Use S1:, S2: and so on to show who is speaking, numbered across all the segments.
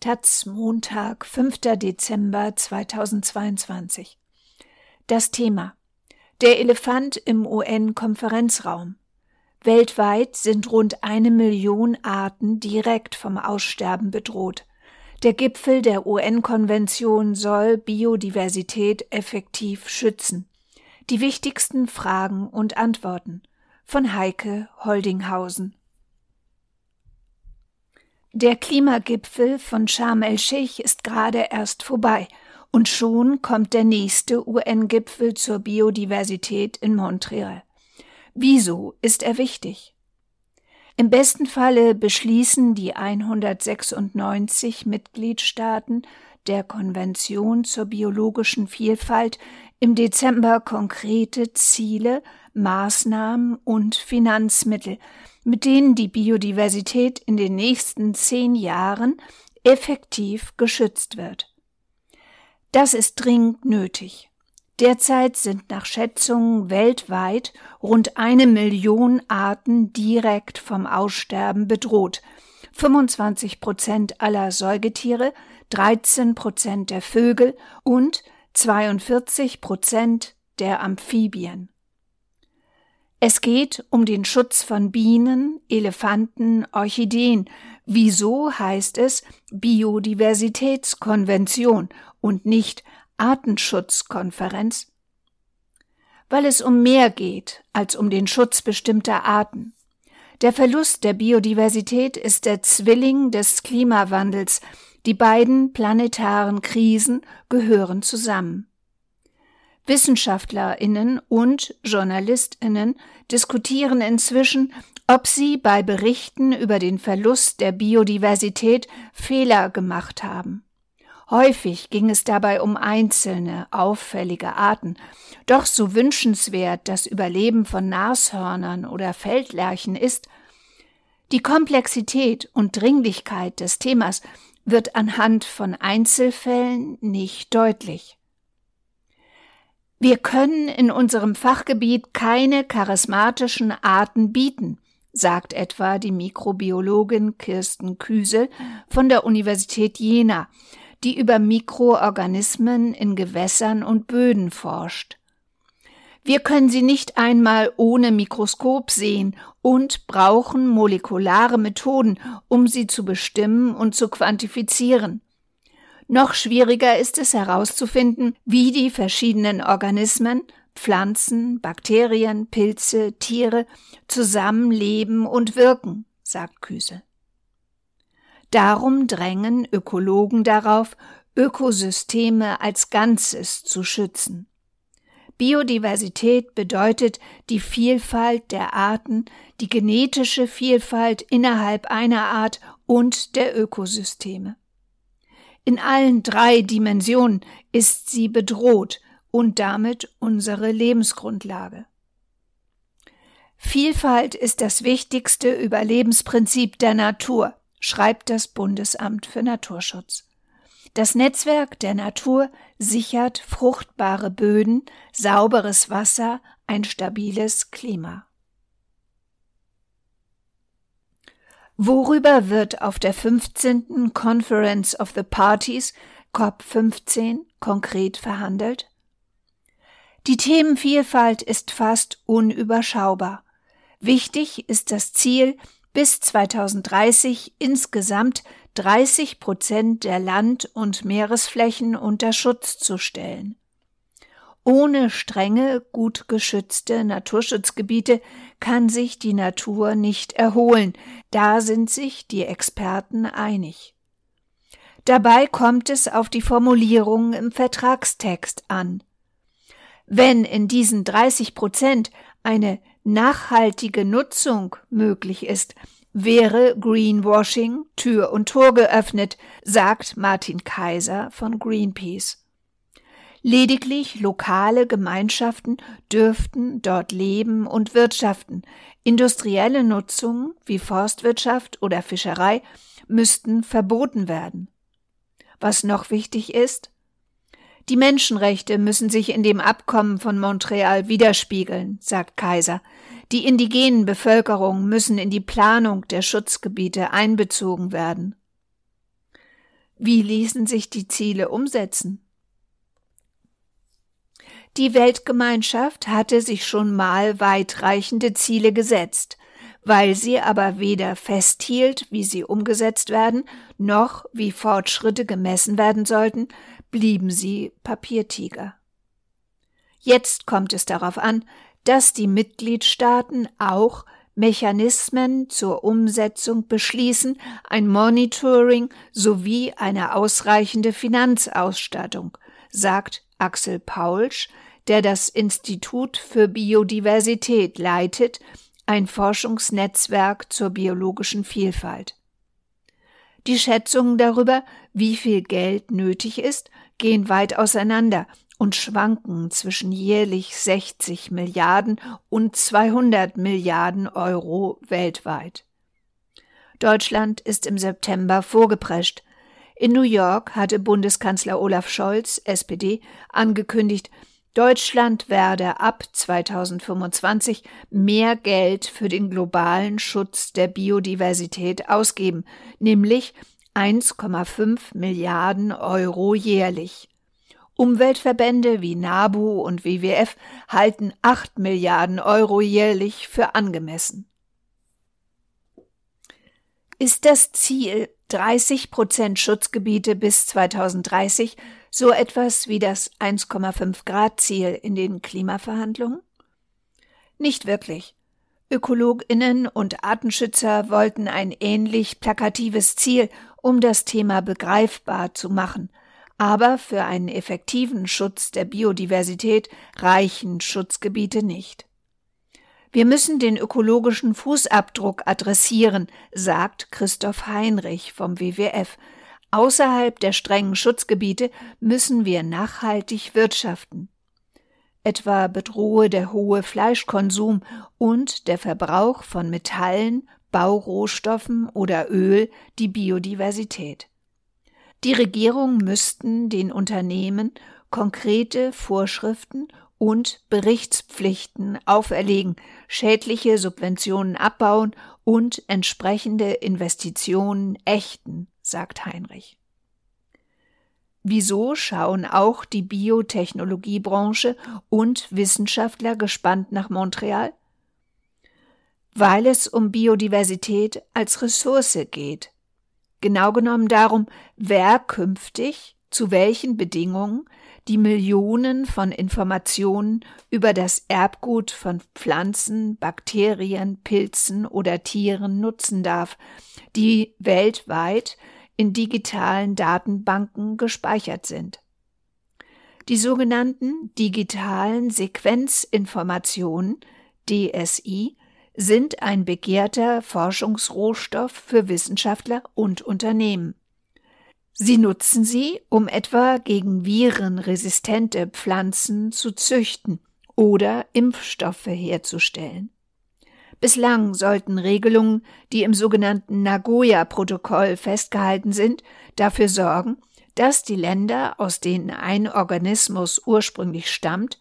S1: Taz Montag, 5. Dezember 2022. Das Thema Der Elefant im UN-Konferenzraum. Weltweit sind rund eine Million Arten direkt vom Aussterben bedroht. Der Gipfel der UN-Konvention soll Biodiversität effektiv schützen. Die wichtigsten Fragen und Antworten von Heike Holdinghausen. Der Klimagipfel von Sharm el-Sheikh ist gerade erst vorbei und schon kommt der nächste UN-Gipfel zur Biodiversität in Montreal. Wieso ist er wichtig? Im besten Falle beschließen die 196 Mitgliedstaaten der Konvention zur biologischen Vielfalt im Dezember konkrete Ziele, Maßnahmen und Finanzmittel, mit denen die Biodiversität in den nächsten zehn Jahren effektiv geschützt wird. Das ist dringend nötig. Derzeit sind nach Schätzungen weltweit rund eine Million Arten direkt vom Aussterben bedroht. 25 Prozent aller Säugetiere, 13 Prozent der Vögel und 42 Prozent der Amphibien. Es geht um den Schutz von Bienen, Elefanten, Orchideen. Wieso heißt es Biodiversitätskonvention und nicht Artenschutzkonferenz? Weil es um mehr geht als um den Schutz bestimmter Arten. Der Verlust der Biodiversität ist der Zwilling des Klimawandels. Die beiden planetaren Krisen gehören zusammen. Wissenschaftlerinnen und Journalistinnen diskutieren inzwischen, ob sie bei Berichten über den Verlust der Biodiversität Fehler gemacht haben. Häufig ging es dabei um einzelne, auffällige Arten, doch so wünschenswert das Überleben von Nashörnern oder Feldlerchen ist, die Komplexität und Dringlichkeit des Themas wird anhand von Einzelfällen nicht deutlich. Wir können in unserem Fachgebiet keine charismatischen Arten bieten, sagt etwa die Mikrobiologin Kirsten Küsel von der Universität Jena, die über Mikroorganismen in Gewässern und Böden forscht. Wir können sie nicht einmal ohne Mikroskop sehen und brauchen molekulare Methoden, um sie zu bestimmen und zu quantifizieren. Noch schwieriger ist es herauszufinden, wie die verschiedenen Organismen, Pflanzen, Bakterien, Pilze, Tiere zusammenleben und wirken, sagt Küse. Darum drängen Ökologen darauf, Ökosysteme als Ganzes zu schützen. Biodiversität bedeutet die Vielfalt der Arten, die genetische Vielfalt innerhalb einer Art und der Ökosysteme. In allen drei Dimensionen ist sie bedroht und damit unsere Lebensgrundlage. Vielfalt ist das wichtigste Überlebensprinzip der Natur, schreibt das Bundesamt für Naturschutz. Das Netzwerk der Natur sichert fruchtbare Böden, sauberes Wasser, ein stabiles Klima. Worüber wird auf der 15. Conference of the Parties COP15 konkret verhandelt? Die Themenvielfalt ist fast unüberschaubar. Wichtig ist das Ziel, bis 2030 insgesamt 30 Prozent der Land- und Meeresflächen unter Schutz zu stellen. Ohne strenge, gut geschützte Naturschutzgebiete kann sich die Natur nicht erholen, da sind sich die Experten einig. Dabei kommt es auf die Formulierung im Vertragstext an. Wenn in diesen 30 Prozent eine nachhaltige Nutzung möglich ist, wäre Greenwashing Tür und Tor geöffnet, sagt Martin Kaiser von Greenpeace. Lediglich lokale Gemeinschaften dürften dort leben und wirtschaften. Industrielle Nutzungen wie Forstwirtschaft oder Fischerei müssten verboten werden. Was noch wichtig ist, die Menschenrechte müssen sich in dem Abkommen von Montreal widerspiegeln, sagt Kaiser. Die indigenen Bevölkerungen müssen in die Planung der Schutzgebiete einbezogen werden. Wie ließen sich die Ziele umsetzen? Die Weltgemeinschaft hatte sich schon mal weitreichende Ziele gesetzt, weil sie aber weder festhielt, wie sie umgesetzt werden, noch wie Fortschritte gemessen werden sollten, blieben sie Papiertiger. Jetzt kommt es darauf an, dass die Mitgliedstaaten auch Mechanismen zur Umsetzung beschließen, ein Monitoring sowie eine ausreichende Finanzausstattung, sagt Axel Paulsch, der das Institut für Biodiversität leitet, ein Forschungsnetzwerk zur biologischen Vielfalt. Die Schätzungen darüber, wie viel Geld nötig ist, gehen weit auseinander und schwanken zwischen jährlich 60 Milliarden und 200 Milliarden Euro weltweit. Deutschland ist im September vorgeprescht. In New York hatte Bundeskanzler Olaf Scholz, SPD, angekündigt, Deutschland werde ab 2025 mehr Geld für den globalen Schutz der Biodiversität ausgeben, nämlich 1,5 Milliarden Euro jährlich. Umweltverbände wie NABU und WWF halten 8 Milliarden Euro jährlich für angemessen. Ist das Ziel 30 Prozent Schutzgebiete bis 2030 so etwas wie das 1,5 Grad Ziel in den Klimaverhandlungen? Nicht wirklich. Ökologinnen und Artenschützer wollten ein ähnlich plakatives Ziel, um das Thema begreifbar zu machen, aber für einen effektiven Schutz der Biodiversität reichen Schutzgebiete nicht. Wir müssen den ökologischen Fußabdruck adressieren, sagt Christoph Heinrich vom WWF. Außerhalb der strengen Schutzgebiete müssen wir nachhaltig wirtschaften. Etwa bedrohe der hohe Fleischkonsum und der Verbrauch von Metallen, Baurohstoffen oder Öl die Biodiversität. Die Regierungen müssten den Unternehmen konkrete Vorschriften und Berichtspflichten auferlegen, schädliche Subventionen abbauen und entsprechende Investitionen ächten, sagt Heinrich. Wieso schauen auch die Biotechnologiebranche und Wissenschaftler gespannt nach Montreal? Weil es um Biodiversität als Ressource geht, Genau genommen darum, wer künftig zu welchen Bedingungen die Millionen von Informationen über das Erbgut von Pflanzen, Bakterien, Pilzen oder Tieren nutzen darf, die weltweit in digitalen Datenbanken gespeichert sind. Die sogenannten digitalen Sequenzinformationen DSI sind ein begehrter Forschungsrohstoff für Wissenschaftler und Unternehmen. Sie nutzen sie, um etwa gegen virenresistente Pflanzen zu züchten oder Impfstoffe herzustellen. Bislang sollten Regelungen, die im sogenannten Nagoya-Protokoll festgehalten sind, dafür sorgen, dass die Länder, aus denen ein Organismus ursprünglich stammt,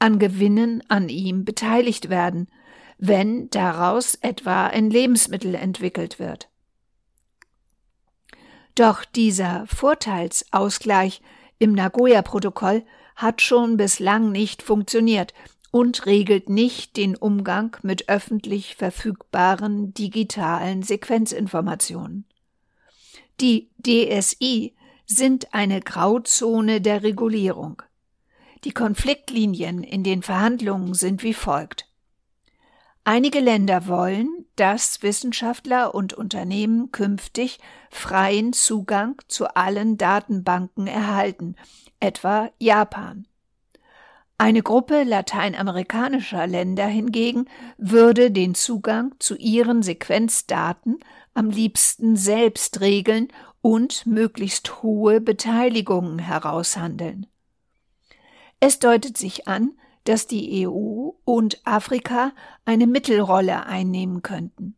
S1: an Gewinnen an ihm beteiligt werden – wenn daraus etwa ein Lebensmittel entwickelt wird. Doch dieser Vorteilsausgleich im Nagoya-Protokoll hat schon bislang nicht funktioniert und regelt nicht den Umgang mit öffentlich verfügbaren digitalen Sequenzinformationen. Die DSI sind eine Grauzone der Regulierung. Die Konfliktlinien in den Verhandlungen sind wie folgt. Einige Länder wollen, dass Wissenschaftler und Unternehmen künftig freien Zugang zu allen Datenbanken erhalten, etwa Japan. Eine Gruppe lateinamerikanischer Länder hingegen würde den Zugang zu ihren Sequenzdaten am liebsten selbst regeln und möglichst hohe Beteiligungen heraushandeln. Es deutet sich an, dass die EU und Afrika eine Mittelrolle einnehmen könnten.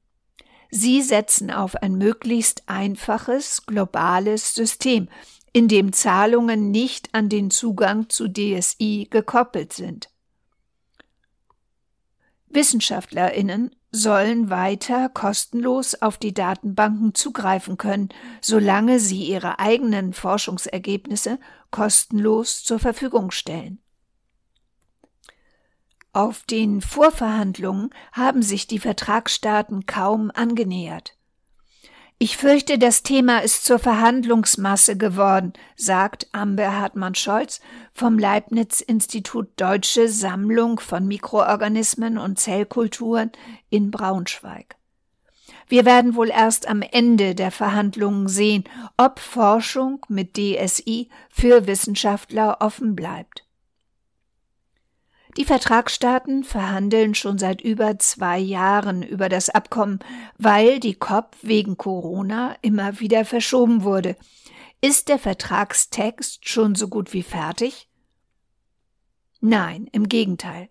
S1: Sie setzen auf ein möglichst einfaches globales System, in dem Zahlungen nicht an den Zugang zu DSI gekoppelt sind. Wissenschaftlerinnen sollen weiter kostenlos auf die Datenbanken zugreifen können, solange sie ihre eigenen Forschungsergebnisse kostenlos zur Verfügung stellen. Auf den Vorverhandlungen haben sich die Vertragsstaaten kaum angenähert. Ich fürchte, das Thema ist zur Verhandlungsmasse geworden, sagt Amber Hartmann-Scholz vom Leibniz-Institut Deutsche Sammlung von Mikroorganismen und Zellkulturen in Braunschweig. Wir werden wohl erst am Ende der Verhandlungen sehen, ob Forschung mit DSI für Wissenschaftler offen bleibt. Die Vertragsstaaten verhandeln schon seit über zwei Jahren über das Abkommen, weil die COP wegen Corona immer wieder verschoben wurde. Ist der Vertragstext schon so gut wie fertig? Nein, im Gegenteil.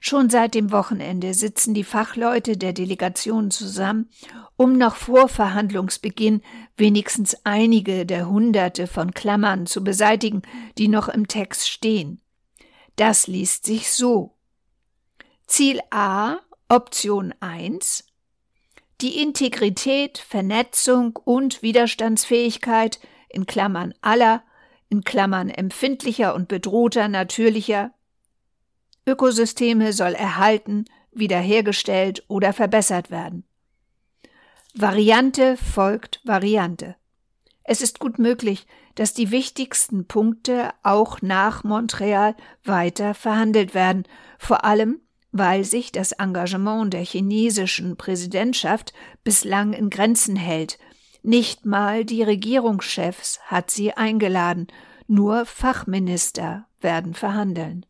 S1: Schon seit dem Wochenende sitzen die Fachleute der Delegation zusammen, um noch vor Verhandlungsbeginn wenigstens einige der Hunderte von Klammern zu beseitigen, die noch im Text stehen. Das liest sich so. Ziel A, Option 1. Die Integrität, Vernetzung und Widerstandsfähigkeit in Klammern aller, in Klammern empfindlicher und bedrohter natürlicher Ökosysteme soll erhalten, wiederhergestellt oder verbessert werden. Variante folgt Variante. Es ist gut möglich, dass die wichtigsten Punkte auch nach Montreal weiter verhandelt werden, vor allem weil sich das Engagement der chinesischen Präsidentschaft bislang in Grenzen hält. Nicht mal die Regierungschefs hat sie eingeladen, nur Fachminister werden verhandeln.